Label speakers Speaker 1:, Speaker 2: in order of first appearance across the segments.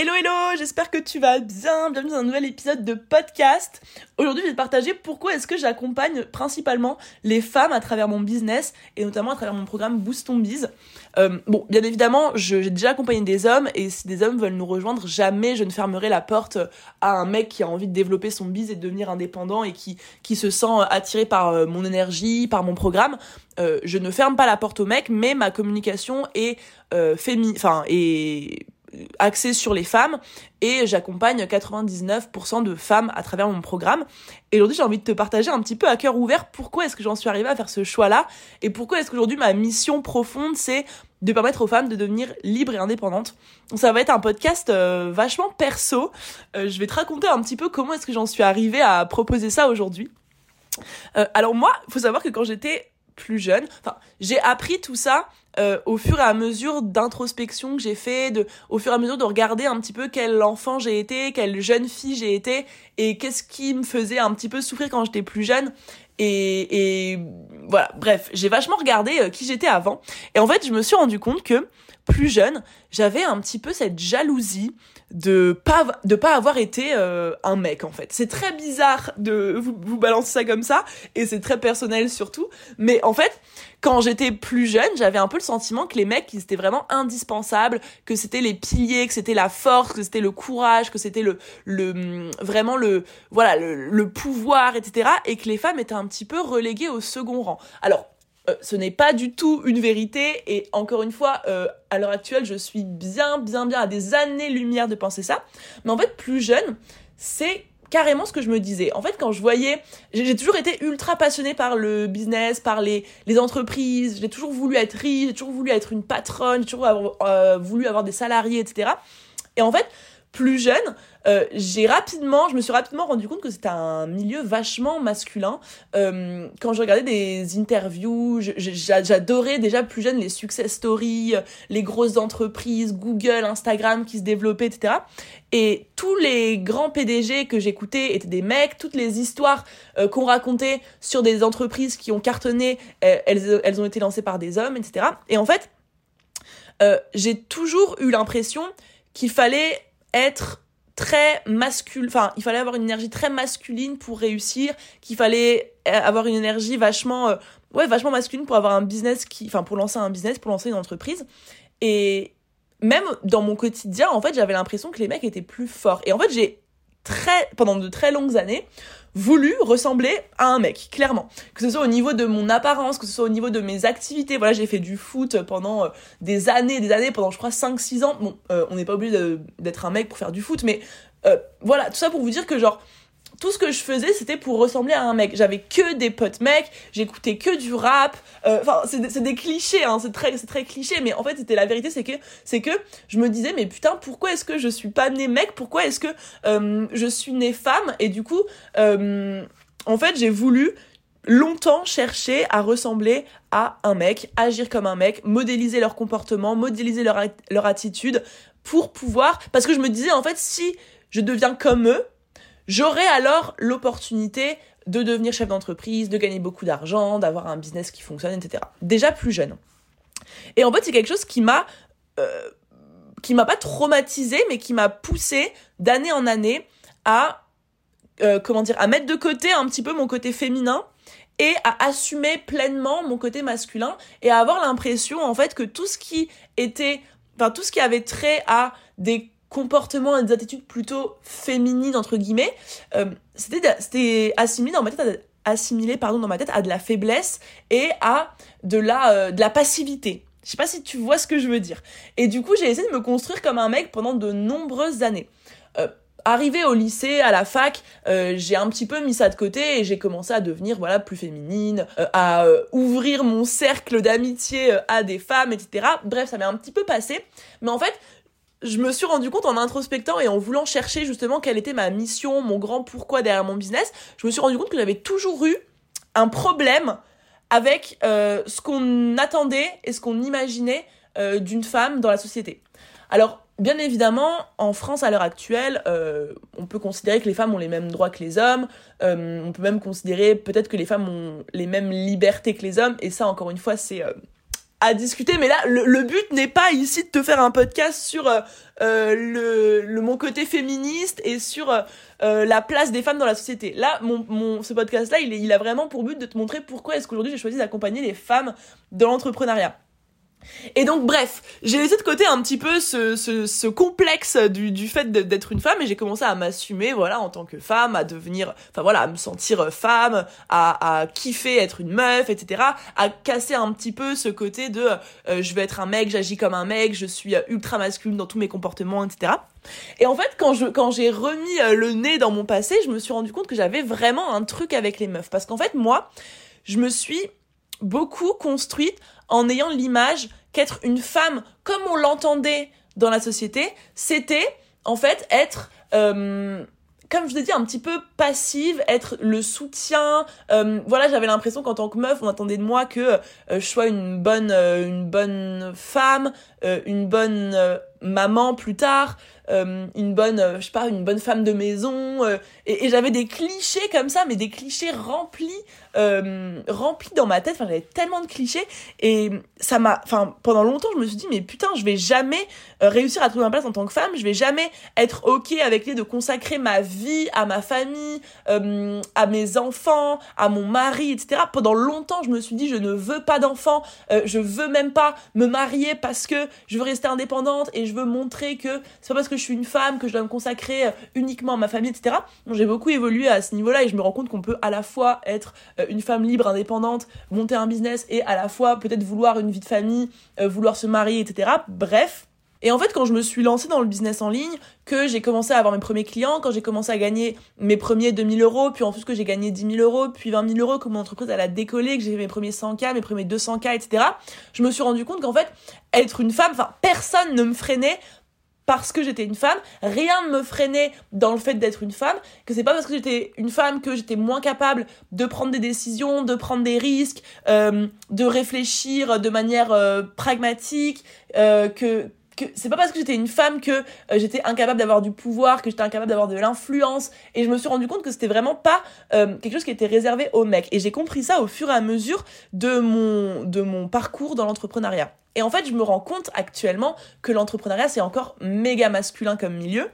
Speaker 1: Hello hello, j'espère que tu vas bien. Bienvenue dans un nouvel épisode de podcast. Aujourd'hui, je vais te partager pourquoi est-ce que j'accompagne principalement les femmes à travers mon business et notamment à travers mon programme Boost ton Biz. Euh, bon, bien évidemment, j'ai déjà accompagné des hommes et si des hommes veulent nous rejoindre, jamais je ne fermerai la porte à un mec qui a envie de développer son biz et de devenir indépendant et qui qui se sent attiré par euh, mon énergie, par mon programme. Euh, je ne ferme pas la porte au mec, mais ma communication est euh, enfin est axée sur les femmes et j'accompagne 99% de femmes à travers mon programme. Et aujourd'hui, j'ai envie de te partager un petit peu à cœur ouvert pourquoi est-ce que j'en suis arrivée à faire ce choix-là et pourquoi est-ce qu'aujourd'hui ma mission profonde c'est de permettre aux femmes de devenir libres et indépendantes. Donc ça va être un podcast euh, vachement perso. Euh, je vais te raconter un petit peu comment est-ce que j'en suis arrivée à proposer ça aujourd'hui. Euh, alors moi, faut savoir que quand j'étais plus jeune. Enfin, j'ai appris tout ça euh, au fur et à mesure d'introspection que j'ai fait, de, au fur et à mesure de regarder un petit peu quel enfant j'ai été, quelle jeune fille j'ai été, et qu'est-ce qui me faisait un petit peu souffrir quand j'étais plus jeune. Et, et voilà, bref, j'ai vachement regardé euh, qui j'étais avant. Et en fait, je me suis rendu compte que plus jeune, j'avais un petit peu cette jalousie de pas de pas avoir été euh, un mec en fait. C'est très bizarre de vous, balancer ça comme ça et c'est très personnel surtout, mais en fait, quand j'étais plus jeune, j'avais un peu le sentiment que les mecs ils étaient vraiment indispensables, que c'était les piliers, que c'était la force, que c'était le courage, que c'était le le vraiment le voilà le pouvoir etc et que les femmes étaient un petit peu reléguées au second rang. Alors euh, ce n'est pas du tout une vérité et encore une fois, euh, à l'heure actuelle, je suis bien, bien, bien à des années-lumière de penser ça. Mais en fait, plus jeune, c'est carrément ce que je me disais. En fait, quand je voyais, j'ai toujours été ultra passionnée par le business, par les, les entreprises. J'ai toujours voulu être riche, j'ai toujours voulu être une patronne, j'ai toujours euh, voulu avoir des salariés, etc. Et en fait, plus jeune, euh, j'ai rapidement, je me suis rapidement rendu compte que c'était un milieu vachement masculin. Euh, quand je regardais des interviews, j'adorais déjà plus jeune les success stories, les grosses entreprises, Google, Instagram qui se développaient, etc. Et tous les grands PDG que j'écoutais étaient des mecs, toutes les histoires euh, qu'on racontait sur des entreprises qui ont cartonné, elles, elles ont été lancées par des hommes, etc. Et en fait, j'ai toujours eu l'impression qu'il fallait être très masculin, enfin, il fallait avoir une énergie très masculine pour réussir, qu'il fallait euh, avoir une énergie vachement, euh, ouais, vachement masculine pour avoir un business qui, enfin, pour lancer un business, pour lancer une entreprise. Et même dans mon quotidien, en fait, j'avais l'impression que les mecs étaient plus forts. Et en fait, j'ai très, pendant de très longues années, voulu ressembler à un mec, clairement. Que ce soit au niveau de mon apparence, que ce soit au niveau de mes activités. Voilà, j'ai fait du foot pendant euh, des années, des années, pendant je crois 5-6 ans. Bon, euh, on n'est pas obligé d'être un mec pour faire du foot, mais euh, voilà, tout ça pour vous dire que genre, tout ce que je faisais, c'était pour ressembler à un mec. J'avais que des potes mecs, j'écoutais que du rap. Euh, enfin, c'est des, clichés, hein, c'est très, c'est très cliché, mais en fait, c'était la vérité, c'est que, c'est que je me disais, mais putain, pourquoi est-ce que je suis pas née mec? Pourquoi est-ce que euh, je suis née femme? Et du coup, euh, en fait, j'ai voulu longtemps chercher à ressembler à un mec, agir comme un mec, modéliser leur comportement, modéliser leur, leur attitude pour pouvoir, parce que je me disais, en fait, si je deviens comme eux, J'aurai alors l'opportunité de devenir chef d'entreprise, de gagner beaucoup d'argent, d'avoir un business qui fonctionne, etc. Déjà plus jeune. Et en fait, c'est quelque chose qui m'a euh, qui m'a pas traumatisé, mais qui m'a poussé d'année en année à euh, comment dire, à mettre de côté un petit peu mon côté féminin et à assumer pleinement mon côté masculin et à avoir l'impression en fait que tout ce qui était, enfin tout ce qui avait trait à des comportements et des attitudes plutôt féminines entre guillemets euh, c'était c'était assimilé dans ma tête à, assimilé pardon dans ma tête à de la faiblesse et à de la euh, de la passivité. Je sais pas si tu vois ce que je veux dire. Et du coup j'ai essayé de me construire comme un mec pendant de nombreuses années. Euh, arrivé au lycée, à la fac, j'ai un petit peu mis ça de côté et j'ai commencé à devenir voilà plus féminine, à ouvrir mon cercle d'amitié à des femmes, etc. Bref, ça m'est un petit peu passé, mais en fait, je me suis rendu compte en introspectant et en voulant chercher justement quelle était ma mission, mon grand pourquoi derrière mon business, je me suis rendu compte que j'avais toujours eu un problème avec euh, ce qu'on attendait et ce qu'on imaginait euh, d'une femme dans la société. Alors, bien évidemment, en France à l'heure actuelle, euh, on peut considérer que les femmes ont les mêmes droits que les hommes, on peut même considérer peut-être que les femmes ont les mêmes libertés que les hommes, et ça, encore une fois, c'est à discuter. Mais là, le, but n'est pas ici de te faire un podcast sur euh, euh, le, mon côté féministe et sur euh, la place des femmes dans la société. Là, mon, mon ce podcast-là, il, il a vraiment pour but de te montrer pourquoi est-ce qu'aujourd'hui j'ai choisi d'accompagner les femmes dans l'entrepreneuriat. Et donc bref, j'ai laissé de côté un petit peu ce, ce, ce complexe du, du fait d'être une femme et j'ai commencé à m'assumer voilà en tant que femme, à devenir, enfin voilà, à me sentir femme, à, à kiffer être une meuf, etc. À casser un petit peu ce côté de euh, je veux être un mec, j'agis comme un mec, je suis ultra masculine dans tous mes comportements, etc. Et en fait, quand quand j'ai remis euh, le nez dans mon passé, je me suis rendu compte que j'avais vraiment un truc avec les meufs parce qu'en fait moi, je me suis beaucoup construite en ayant l'image qu'être une femme comme on l'entendait dans la société, c'était en fait être euh, comme je ai dit, un petit peu passive, être le soutien. Euh, voilà, j'avais l'impression qu'en tant que meuf, on attendait de moi que euh, je sois une bonne femme, une bonne maman plus tard, euh, une bonne, euh, je sais pas, une bonne femme de maison. Euh, et, j'avais des clichés comme ça, mais des clichés remplis, remplis dans ma tête. Enfin, j'avais tellement de clichés et ça m'a, enfin, pendant longtemps, je me suis dit, mais putain, je vais jamais réussir à trouver ma place en tant que femme. Je vais jamais être ok avec l'idée de consacrer ma vie à ma famille, à mes enfants, à mon mari, etc. Pendant longtemps, je me suis dit, je ne veux pas d'enfants, je veux même pas me marier parce que je veux rester indépendante et je veux montrer que c'est pas parce que je suis une femme que je dois me consacrer euh, uniquement à ma famille, etc. J'ai beaucoup évolué à ce niveau-là et je me rends compte qu'on peut à la fois être euh, une femme libre, indépendante, monter un business et à la fois peut-être vouloir une vie de famille, euh, vouloir se marier, etc. Bref, et en fait, quand je me suis lancée dans le business en ligne, que j'ai commencé à avoir mes premiers clients, quand j'ai commencé à gagner mes premiers 2000 euros, puis en plus que j'ai gagné 10 000 euros, puis 20 000 euros, que mon entreprise elle a décollé, que j'ai fait mes premiers 100K, mes premiers 200K, etc., je me suis rendu compte qu'en fait, être une femme, enfin, personne ne me freinait parce que j'étais une femme, rien ne me freinait dans le fait d'être une femme, que c'est pas parce que j'étais une femme que j'étais moins capable de prendre des décisions, de prendre des risques, euh, de réfléchir de manière euh, pragmatique, euh, que c'est pas parce que j'étais une femme que j'étais incapable d'avoir du pouvoir, que j'étais incapable d'avoir de l'influence. Et je me suis rendu compte que c'était vraiment pas quelque chose qui était réservé aux mecs. Et j'ai compris ça au fur et à mesure de mon, parcours dans l'entrepreneuriat. Et en fait, je me rends compte actuellement que l'entrepreneuriat, c'est encore méga masculin comme milieu.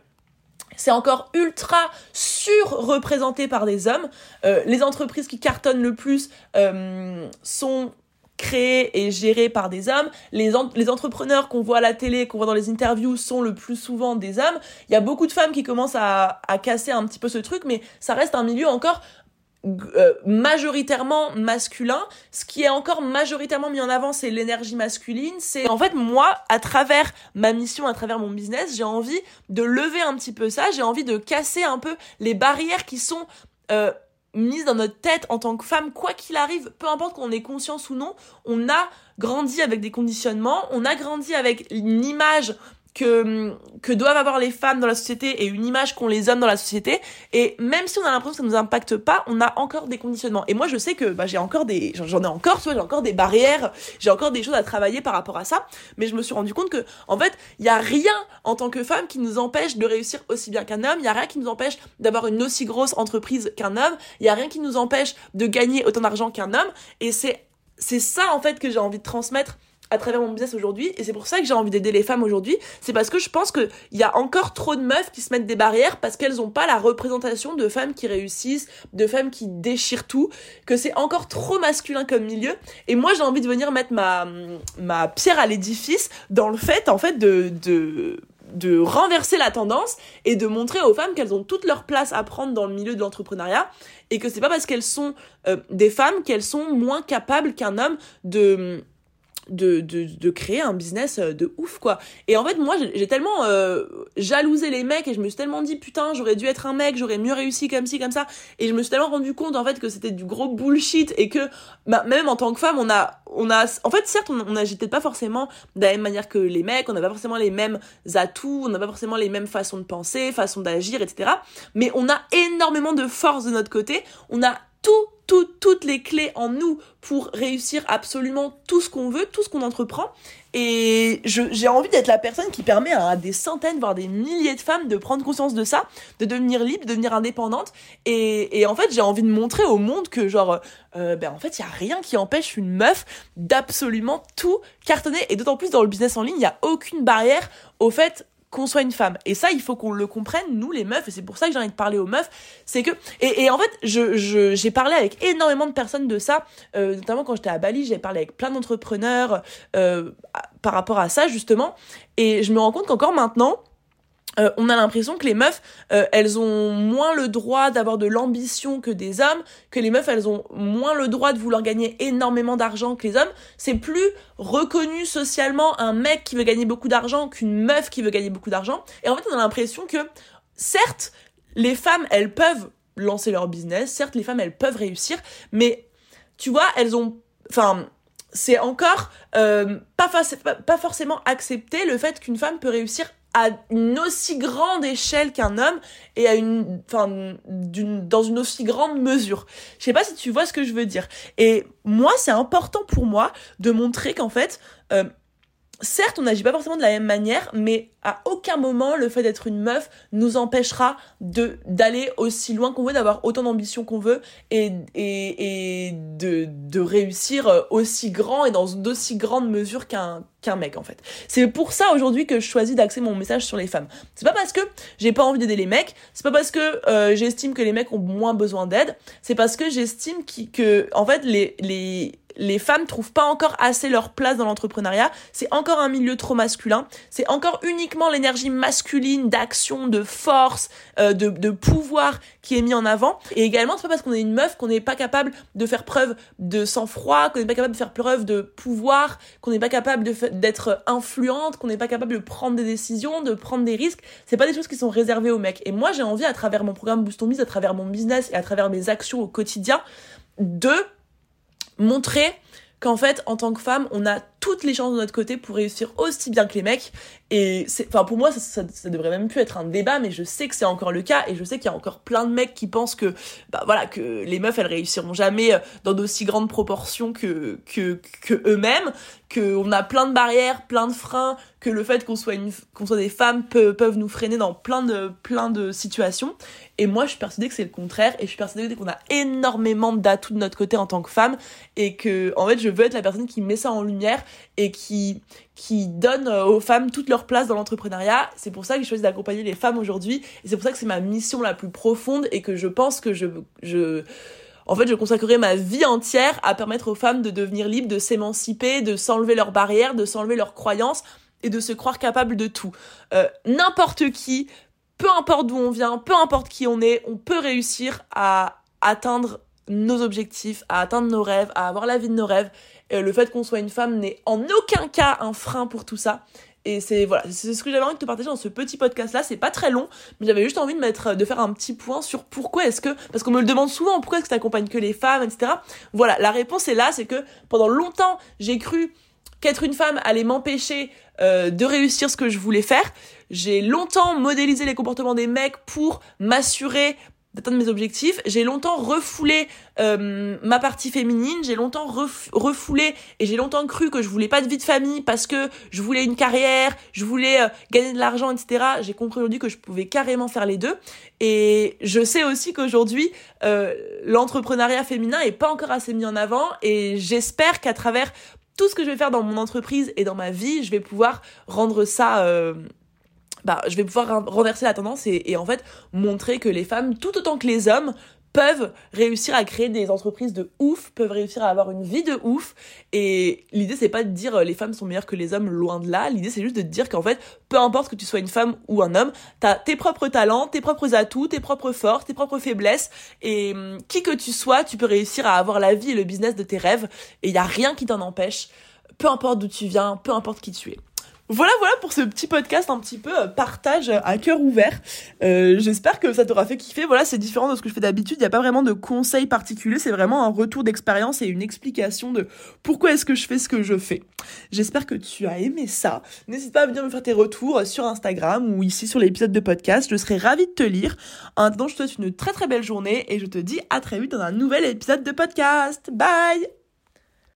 Speaker 1: C'est encore ultra surreprésenté par des hommes. Euh, les entreprises qui cartonnent le plus euh, sont créées et gérées par des hommes. Les, les entrepreneurs qu'on voit à la télé, qu'on voit dans les interviews, sont le plus souvent des hommes. Il y a beaucoup de femmes qui commencent à, à casser un petit peu ce truc, mais ça reste un milieu encore euh, majoritairement masculin. Ce qui est encore majoritairement mis en avant, c'est l'énergie masculine. C'est en fait moi, à travers ma mission, à travers mon business, j'ai envie de lever un petit peu ça. J'ai envie de casser un peu les barrières qui sont euh, mises dans notre tête en tant que femme, quoi qu'il arrive, peu importe qu'on ait conscience ou non, on a grandi avec des conditionnements, on a grandi avec une image que, que doivent avoir les femmes dans la société et une image qu'ont les hommes dans la société. Et même si on a l'impression que ça nous impacte pas, on a encore des conditionnements. Et moi, je sais que bah, j'ai encore des, j'en ai encore, soit j'ai encore des barrières, j'ai encore des choses à travailler par rapport à ça. Mais je me suis rendu compte que, en fait, il y a rien en tant que femme qui nous empêche de réussir aussi bien qu'un homme. Il y a rien qui nous empêche d'avoir une aussi grosse entreprise qu'un homme. Il y a rien qui nous empêche de gagner autant d'argent qu'un homme. Et c'est, c'est ça, en fait, que j'ai envie de transmettre à travers mon business aujourd'hui et c'est pour ça que j'ai envie d'aider les femmes aujourd'hui c'est parce que je pense qu'il y a encore trop de meufs qui se mettent des barrières parce qu'elles n'ont pas la représentation de femmes qui réussissent de femmes qui déchirent tout que c'est encore trop masculin comme milieu. Et moi j'ai envie de venir mettre ma, ma pierre à l'édifice dans le fait en fait de, de de renverser la tendance et de montrer aux femmes qu'elles ont toute leur place à prendre dans le milieu de l'entrepreneuriat et que c'est pas parce qu'elles sont euh, des femmes qu'elles sont moins capables qu'un homme de de, de, de, créer un business euh, de ouf quoi. Et en fait moi j'ai tellement euh, jalousé les mecs et je me suis tellement dit putain j'aurais dû être un mec j'aurais mieux réussi comme ci comme ça. Et je me suis tellement rendu compte en fait que c'était du gros bullshit et que bah, même en tant que femme on a on a en fait certes on, on agit peut-être pas forcément de la même manière que les mecs on n'a pas forcément les mêmes atouts on n'a pas forcément les mêmes façons de penser façons d'agir etc mais on a énormément de force de notre côté on a tout, toutes les clés en nous pour réussir absolument tout ce qu'on veut, tout ce qu'on entreprend. Et j'ai envie d'être la personne qui permet à des centaines, voire des milliers de femmes de prendre conscience de ça, de devenir libre, de devenir indépendante. Et, en fait, j'ai envie de montrer au monde que, genre, euh, ben en fait, il y a rien qui empêche une meuf d'absolument tout cartonner. Et d'autant plus dans le business en ligne, il n'y a aucune barrière au fait qu'on soit une femme. Et ça, il faut qu'on le comprenne, nous les meufs, et c'est pour ça que j'ai envie de parler aux meufs, c'est que... Et, en fait, j'ai parlé avec énormément de personnes de ça, euh, notamment quand j'étais à Bali, j'ai parlé avec plein d'entrepreneurs euh, par rapport à ça, justement, et je me rends compte qu'encore maintenant, euh, on a l'impression que les meufs, euh, elles ont moins le droit d'avoir de l'ambition que des hommes, que les meufs, elles ont moins le droit de vouloir gagner énormément d'argent que les hommes. C'est plus reconnu socialement un mec qui veut gagner beaucoup d'argent qu'une meuf qui veut gagner beaucoup d'argent. Et en fait, on a l'impression que, certes, les femmes, elles peuvent lancer leur business, certes, les femmes, elles peuvent réussir, mais tu vois, elles ont... Enfin, c'est encore euh, pas, pas forcément accepté le fait qu'une femme peut réussir à une aussi grande échelle qu'un homme et à une enfin d'une dans une aussi grande mesure. Je sais pas si tu vois ce que je veux dire. Et moi, c'est important pour moi de montrer qu'en fait euh, certes, on n'agit pas forcément de la même manière, mais à aucun moment le fait d'être une meuf nous empêchera de d'aller aussi loin qu'on veut, d'avoir autant d'ambition qu'on veut et, et, de, de réussir aussi grand et dans d'aussi grande mesure qu'un qu'un mec en fait. C'est pour ça aujourd'hui que je choisis d'axer mon message sur les femmes. C'est pas parce que j'ai pas envie d'aider les mecs, c'est pas parce que euh, j'estime que les mecs ont moins besoin d'aide, c'est parce que j'estime que en fait les les les femmes trouvent pas encore assez leur place dans l'entrepreneuriat. C'est encore un milieu trop masculin. C'est encore uniquement l'énergie masculine d'action, de force, euh, de, de, pouvoir qui est mis en avant. Et également, c'est pas parce qu'on est une meuf qu'on n'est pas capable de faire preuve de sang-froid, qu'on n'est pas capable de faire preuve de pouvoir, qu'on n'est pas capable d'être influente, qu'on n'est pas capable de prendre des décisions, de prendre des risques. C'est pas des choses qui sont réservées aux mecs. Et moi, j'ai envie, à travers mon programme Boost on à travers mon business et à travers mes actions au quotidien, de montrer qu'en fait, en tant que femme, on a toutes les chances de notre côté pour réussir aussi bien que les mecs. Et enfin, pour moi, ça, ça, devrait même plus être un débat, mais je sais que c'est encore le cas, et je sais qu'il y a encore plein de mecs qui pensent que, bah voilà, que les meufs, elles réussiront jamais euh, dans d'aussi grandes proportions que, que, que eux-mêmes, qu'on a plein de barrières, plein de freins, que le fait qu'on soit qu'on soit des femmes peuvent nous freiner dans plein de, plein de situations. Et moi, je suis persuadée que c'est le contraire, et je suis persuadée qu'on a énormément d'atouts de notre côté en tant que femme, et que, en fait, je veux être la personne qui met ça en lumière, et qui, qui donne euh, aux femmes toute leur place dans l'entrepreneuriat. C'est pour ça que j'ai choisi d'accompagner les femmes aujourd'hui et c'est pour ça que c'est ma mission la plus profonde et que je pense que je, je, en fait, je consacrerai ma vie entière à permettre aux femmes de devenir libres, de s'émanciper, de s'enlever leurs barrières, de s'enlever leurs croyances et de se croire capable de tout. Euh, N'importe qui, peu importe d'où on vient, peu importe qui on est, on peut réussir à atteindre nos objectifs, à atteindre nos rêves, à avoir la vie de nos rêves. Et le fait qu'on soit une femme n'est en aucun cas un frein pour tout ça. Et c'est voilà, c'est ce que j'avais envie de te partager dans ce petit podcast là, c'est pas très long, mais j'avais juste envie de mettre de faire un petit point sur pourquoi est-ce que parce qu'on me le demande souvent pourquoi est-ce que t'accompagnes que les femmes, etc. Voilà, la réponse est là, c'est que pendant longtemps, j'ai cru qu'être une femme allait m'empêcher euh, de réussir ce que je voulais faire. J'ai longtemps modélisé les comportements des mecs pour m'assurer d'atteindre mes objectifs. J'ai longtemps refoulé euh, ma partie féminine, j'ai longtemps refoulé et j'ai longtemps cru que je voulais pas de vie de famille parce que je voulais une carrière, je voulais euh, gagner de l'argent, etc. J'ai compris aujourd'hui que je pouvais carrément faire les deux. Et je sais aussi qu'aujourd'hui, euh, l'entrepreneuriat féminin est pas encore assez mis en avant et j'espère qu'à travers tout ce que je vais faire dans mon entreprise et dans ma vie, je vais pouvoir rendre ça bah, je vais pouvoir renverser la tendance et, en fait montrer que les femmes, tout autant que les hommes, peuvent réussir à créer des entreprises de ouf, peuvent réussir à avoir une vie de ouf. Et l'idée, c'est pas de dire euh, les femmes sont meilleures que les hommes, loin de là. L'idée, c'est juste de dire qu'en fait, peu importe que tu sois une femme ou un homme, t'as tes propres talents, tes propres atouts, tes propres forces, tes propres faiblesses. Et hum, qui que tu sois, tu peux réussir à avoir la vie et le business de tes rêves. Et il y a rien qui t'en empêche. Peu importe d'où tu viens, peu importe qui tu es. Voilà, voilà pour ce petit podcast un petit peu euh, partage à cœur ouvert. Euh, J'espère que ça t'aura fait kiffer. Voilà, c'est différent de ce que je fais d'habitude. Il n'y a pas vraiment de conseils particuliers. C'est vraiment un retour d'expérience et une explication de pourquoi est-ce que je fais ce que je fais. J'espère que tu as aimé ça. N'hésite pas à venir me faire tes retours sur Instagram ou ici sur l'épisode de podcast. Je serai ravie de te lire. En attendant, je te souhaite une très très belle journée et je te dis à très vite dans un nouvel épisode de podcast. Bye